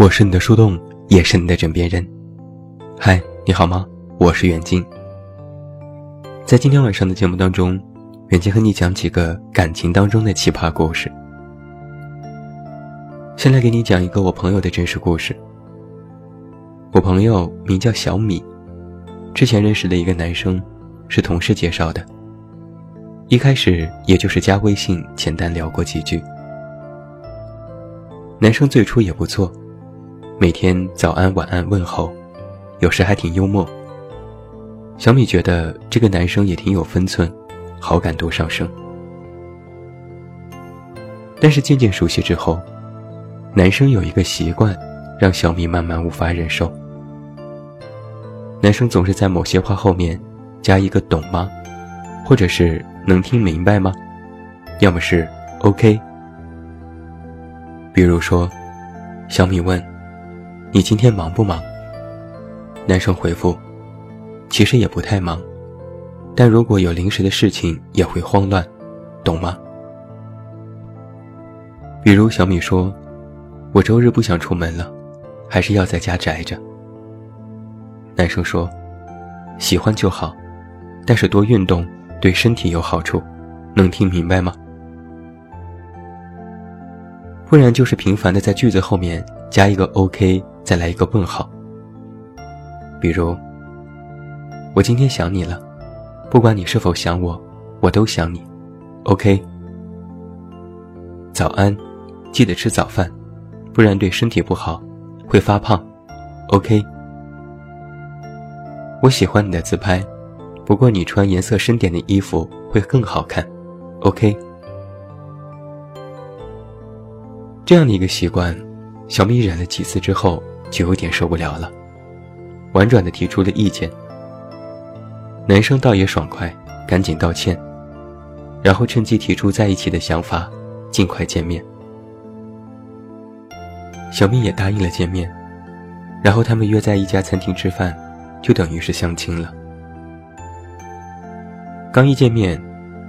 我是你的树洞，也是你的枕边人。嗨，你好吗？我是远近。在今天晚上的节目当中，远近和你讲几个感情当中的奇葩故事。先来给你讲一个我朋友的真实故事。我朋友名叫小米，之前认识的一个男生，是同事介绍的。一开始也就是加微信简单聊过几句。男生最初也不错，每天早安晚安问候，有时还挺幽默。小米觉得这个男生也挺有分寸，好感度上升。但是渐渐熟悉之后，男生有一个习惯，让小米慢慢无法忍受。男生总是在某些话后面加一个“懂吗”，或者是。能听明白吗？要么是 OK。比如说，小米问：“你今天忙不忙？”男生回复：“其实也不太忙，但如果有临时的事情也会慌乱，懂吗？”比如小米说：“我周日不想出门了，还是要在家宅着。”男生说：“喜欢就好，但是多运动。”对身体有好处，能听明白吗？不然就是频繁的在句子后面加一个 OK，再来一个问号。比如，我今天想你了，不管你是否想我，我都想你。OK。早安，记得吃早饭，不然对身体不好，会发胖。OK。我喜欢你的自拍。不过你穿颜色深点的衣服会更好看，OK。这样的一个习惯，小米忍了几次之后就有点受不了了，婉转的提出了意见。男生倒也爽快，赶紧道歉，然后趁机提出在一起的想法，尽快见面。小蜜也答应了见面，然后他们约在一家餐厅吃饭，就等于是相亲了。刚一见面，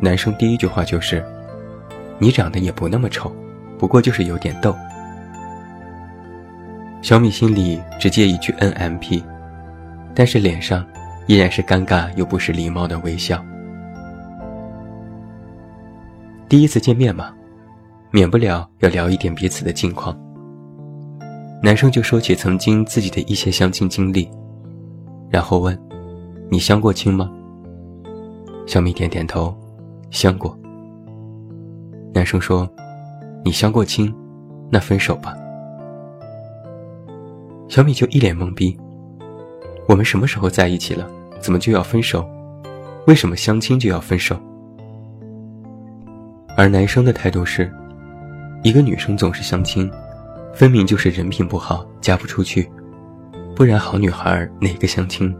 男生第一句话就是：“你长得也不那么丑，不过就是有点逗。”小米心里只接一句 “NMP”，但是脸上依然是尴尬又不失礼貌的微笑。第一次见面嘛，免不了要聊一点彼此的近况。男生就说起曾经自己的一些相亲经历，然后问：“你相过亲吗？”小米点点头，相过。男生说：“你相过亲，那分手吧。”小米就一脸懵逼：“我们什么时候在一起了？怎么就要分手？为什么相亲就要分手？”而男生的态度是：一个女生总是相亲，分明就是人品不好，嫁不出去，不然好女孩哪个相亲？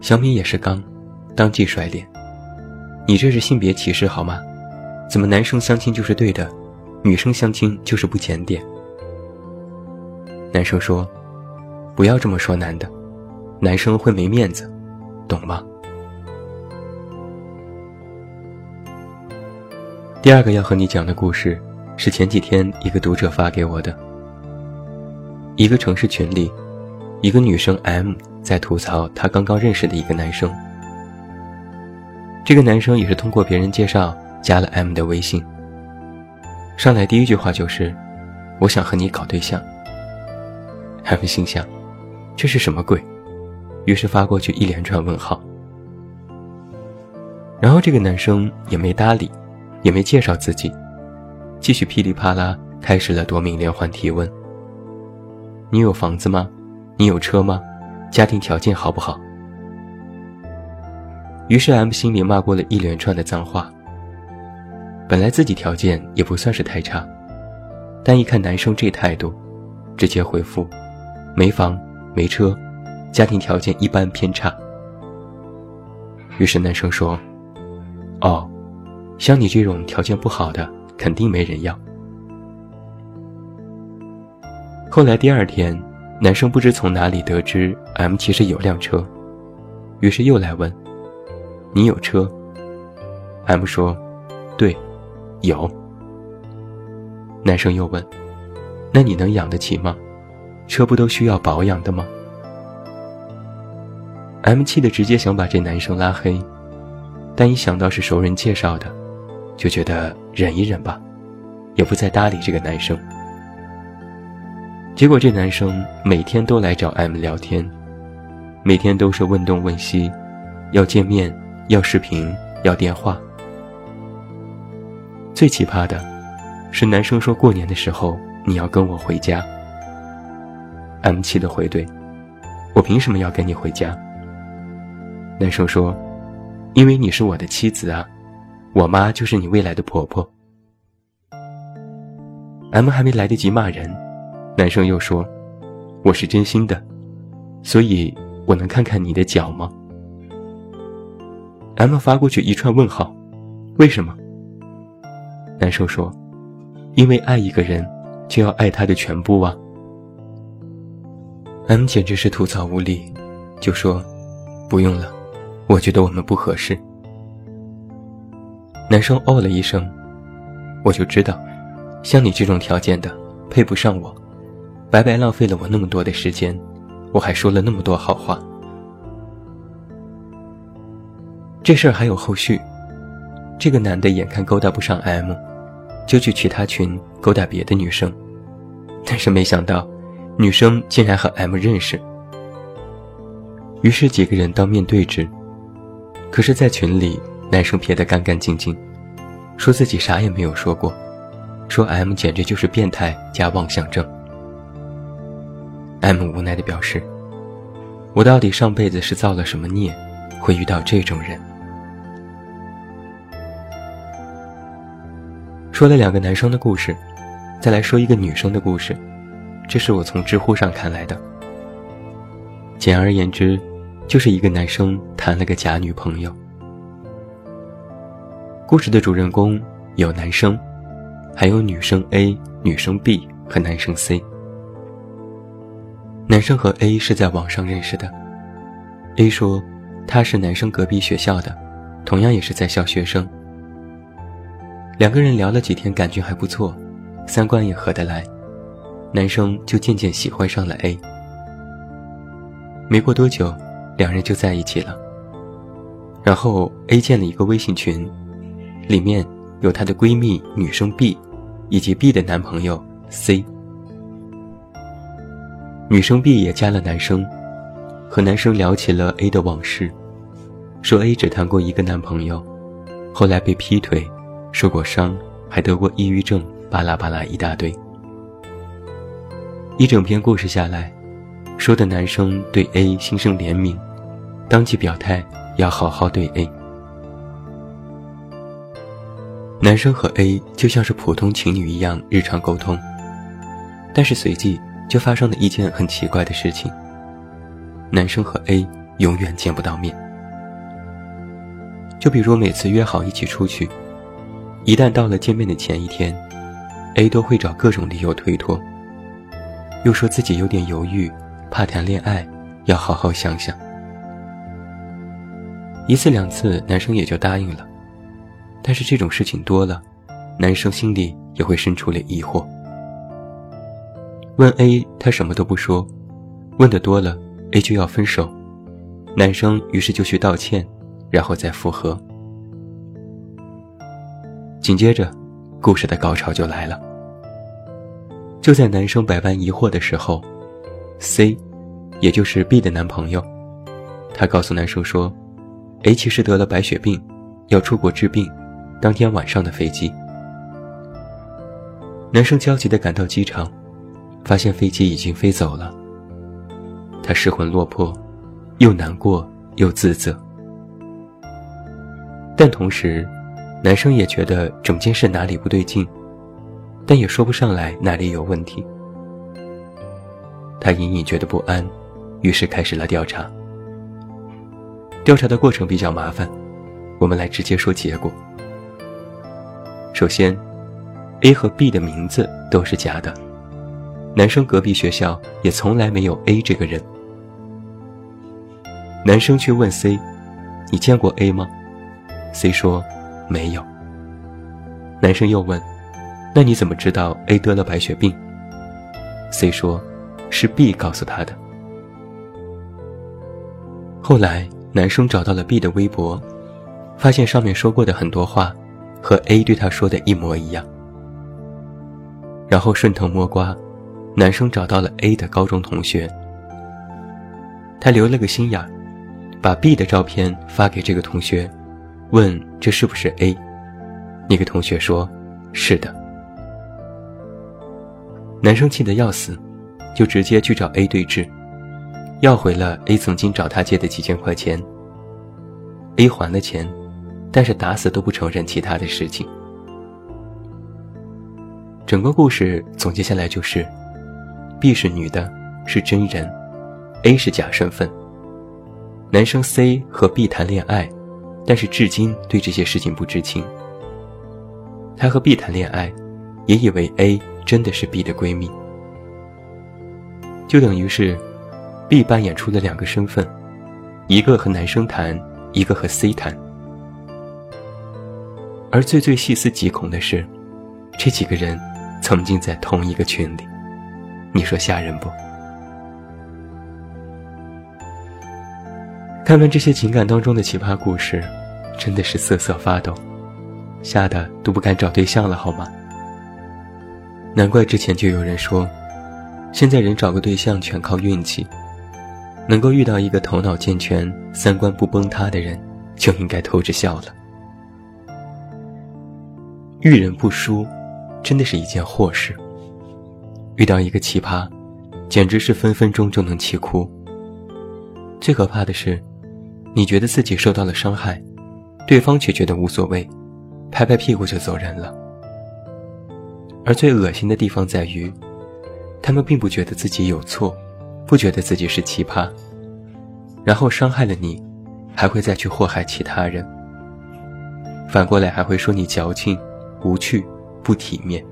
小米也是刚，当即甩脸。你这是性别歧视好吗？怎么男生相亲就是对的，女生相亲就是不检点？男生说：“不要这么说男的，男生会没面子，懂吗？”第二个要和你讲的故事，是前几天一个读者发给我的。一个城市群里，一个女生 M。在吐槽她刚刚认识的一个男生，这个男生也是通过别人介绍加了 M 的微信。上来第一句话就是：“我想和你搞对象。”M 心想：“这是什么鬼？”于是发过去一连串问号。然后这个男生也没搭理，也没介绍自己，继续噼里啪啦开始了夺命连环提问：“你有房子吗？你有车吗？”家庭条件好不好？于是 M 心里骂过了一连串的脏话。本来自己条件也不算是太差，但一看男生这态度，直接回复：没房没车，家庭条件一般偏差。于是男生说：“哦，像你这种条件不好的，肯定没人要。”后来第二天。男生不知从哪里得知 M 其实有辆车，于是又来问：“你有车？”M 说：“对，有。”男生又问：“那你能养得起吗？车不都需要保养的吗？M 气的直接想把这男生拉黑，但一想到是熟人介绍的，就觉得忍一忍吧，也不再搭理这个男生。结果这男生每天都来找 M 聊天，每天都是问东问西，要见面，要视频，要电话。最奇葩的，是男生说过年的时候你要跟我回家。M 气的回怼：“我凭什么要跟你回家？”男生说：“因为你是我的妻子啊，我妈就是你未来的婆婆。”M 还没来得及骂人，男生又说：“我是真心的，所以我能看看你的脚吗？”M 发过去一串问号：“为什么？”男生说：“因为爱一个人，就要爱他的全部啊。” M 简直是吐槽无力，就说：“不用了，我觉得我们不合适。”男生哦了一声，我就知道，像你这种条件的配不上我，白白浪费了我那么多的时间，我还说了那么多好话。这事儿还有后续，这个男的眼看勾搭不上 M，就去其他群勾搭别的女生，但是没想到。女生竟然和 M 认识，于是几个人当面对质。可是，在群里，男生撇得干干净净，说自己啥也没有说过，说 M 简直就是变态加妄想症。M 无奈地表示：“我到底上辈子是造了什么孽，会遇到这种人？”说了两个男生的故事，再来说一个女生的故事。这是我从知乎上看来的。简而言之，就是一个男生谈了个假女朋友。故事的主人公有男生，还有女生 A、女生 B 和男生 C。男生和 A 是在网上认识的。A 说他是男生隔壁学校的，同样也是在校学生。两个人聊了几天，感觉还不错，三观也合得来。男生就渐渐喜欢上了 A。没过多久，两人就在一起了。然后 A 建了一个微信群，里面有她的闺蜜女生 B，以及 B 的男朋友 C。女生 B 也加了男生，和男生聊起了 A 的往事，说 A 只谈过一个男朋友，后来被劈腿，受过伤，还得过抑郁症，巴拉巴拉一大堆。一整篇故事下来，说的男生对 A 心生怜悯，当即表态要好好对 A。男生和 A 就像是普通情侣一样日常沟通，但是随即就发生了一件很奇怪的事情：男生和 A 永远见不到面。就比如每次约好一起出去，一旦到了见面的前一天，A 都会找各种理由推脱。又说自己有点犹豫，怕谈恋爱，要好好想想。一次两次，男生也就答应了。但是这种事情多了，男生心里也会生出了疑惑。问 A，他什么都不说；问的多了，A 就要分手。男生于是就去道歉，然后再复合。紧接着，故事的高潮就来了。就在男生百般疑惑的时候，C，也就是 B 的男朋友，他告诉男生说：“A 其实得了白血病，要出国治病。”当天晚上的飞机，男生焦急地赶到机场，发现飞机已经飞走了。他失魂落魄，又难过又自责，但同时，男生也觉得整件事哪里不对劲。但也说不上来哪里有问题。他隐隐觉得不安，于是开始了调查。调查的过程比较麻烦，我们来直接说结果。首先，A 和 B 的名字都是假的，男生隔壁学校也从来没有 A 这个人。男生去问 C：“ 你见过 A 吗？”C 说：“没有。”男生又问。那你怎么知道 A 得了白血病，C 说，是 B 告诉他的。后来，男生找到了 B 的微博，发现上面说过的很多话，和 A 对他说的一模一样。然后顺藤摸瓜，男生找到了 A 的高中同学，他留了个心眼，把 B 的照片发给这个同学，问这是不是 A？那个同学说：“是的。”男生气得要死，就直接去找 A 对峙。要回了 A 曾经找他借的几千块钱。A 还了钱，但是打死都不承认其他的事情。整个故事总结下来就是：B 是女的，是真人；A 是假身份。男生 C 和 B 谈恋爱，但是至今对这些事情不知情。他和 B 谈恋爱，也以为 A 真的是 B 的闺蜜，就等于是。B 扮演出了两个身份，一个和男生谈，一个和 C 谈。而最最细思极恐的是，这几个人曾经在同一个群里，你说吓人不？看完这些情感当中的奇葩故事，真的是瑟瑟发抖，吓得都不敢找对象了，好吗？难怪之前就有人说，现在人找个对象全靠运气。能够遇到一个头脑健全、三观不崩塌的人，就应该偷着笑了。遇人不淑，真的是一件祸事。遇到一个奇葩，简直是分分钟就能气哭。最可怕的是，你觉得自己受到了伤害，对方却觉得无所谓，拍拍屁股就走人了。而最恶心的地方在于，他们并不觉得自己有错。不觉得自己是奇葩，然后伤害了你，还会再去祸害其他人。反过来还会说你矫情、无趣、不体面。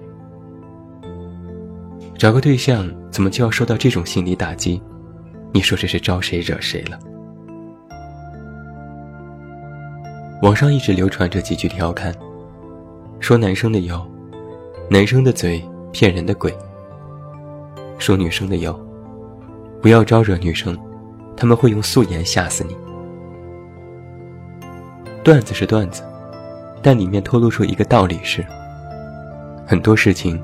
找个对象怎么就要受到这种心理打击？你说这是招谁惹谁了？网上一直流传着几句调侃，说男生的腰，男生的嘴骗人的鬼。说女生的有。不要招惹女生，他们会用素颜吓死你。段子是段子，但里面透露出一个道理是：很多事情，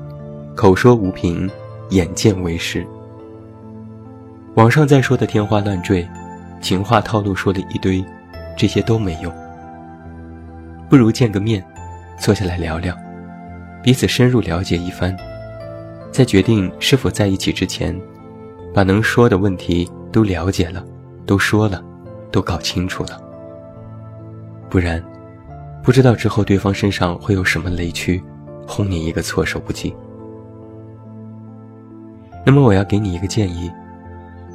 口说无凭，眼见为实。网上在说的天花乱坠，情话套路说了一堆，这些都没用。不如见个面，坐下来聊聊，彼此深入了解一番，在决定是否在一起之前。把能说的问题都了解了，都说了，都搞清楚了。不然，不知道之后对方身上会有什么雷区，轰你一个措手不及。那么我要给你一个建议，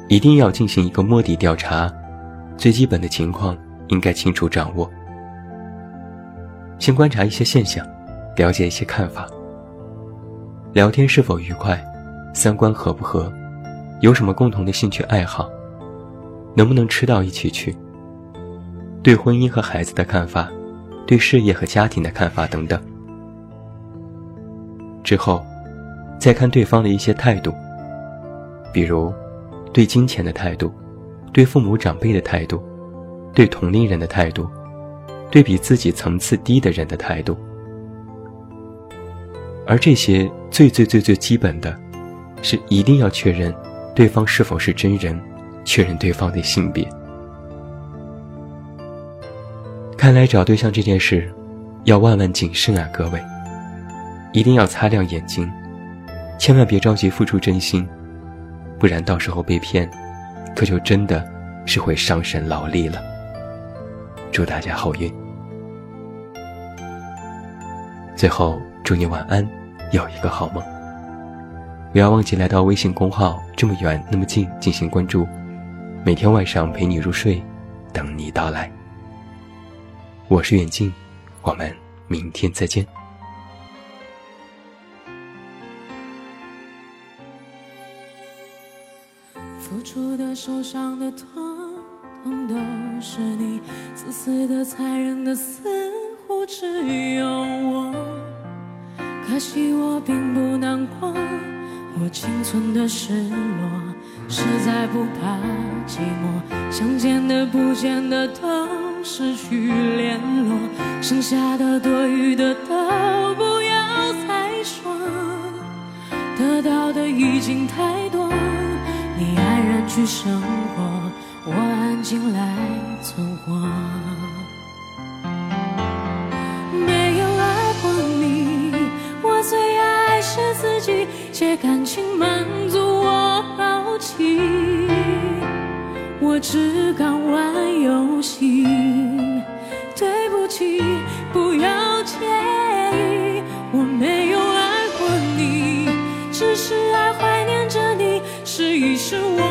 一定要进行一个摸底调查，最基本的情况应该清楚掌握。先观察一些现象，了解一些看法。聊天是否愉快，三观合不合？有什么共同的兴趣爱好？能不能吃到一起去？对婚姻和孩子的看法，对事业和家庭的看法等等。之后，再看对方的一些态度，比如对金钱的态度，对父母长辈的态度，对同龄人的态度，对比自己层次低的人的态度。而这些最最最最基本的，是一定要确认。对方是否是真人？确认对方的性别。看来找对象这件事，要万万谨慎啊，各位！一定要擦亮眼睛，千万别着急付出真心，不然到时候被骗，可就真的是会伤神劳力了。祝大家好运！最后，祝你晚安，有一个好梦。不要忘记来到微信公号“这么远那么近”进行关注，每天晚上陪你入睡，等你到来。我是远近，我们明天再见。付出的、受伤的、痛都是你，自私的、残忍的，似乎只有我。可惜我并不难过。我仅存的失落，实在不怕寂寞。想见的不见的都失去联络，剩下的多余的都不要再说。得到的已经太多，你安然去生活，我安静来存活。借感情满足我好奇，我只敢玩游戏。对不起，不要介意，我没有爱过你，只是爱怀念着你，试一试我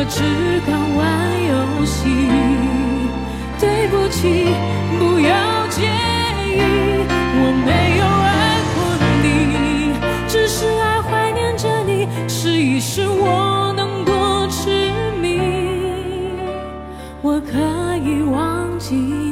我只敢玩游戏对不起不要介意我没有爱过你只是爱怀念着你试一试我能多痴迷我可以忘记。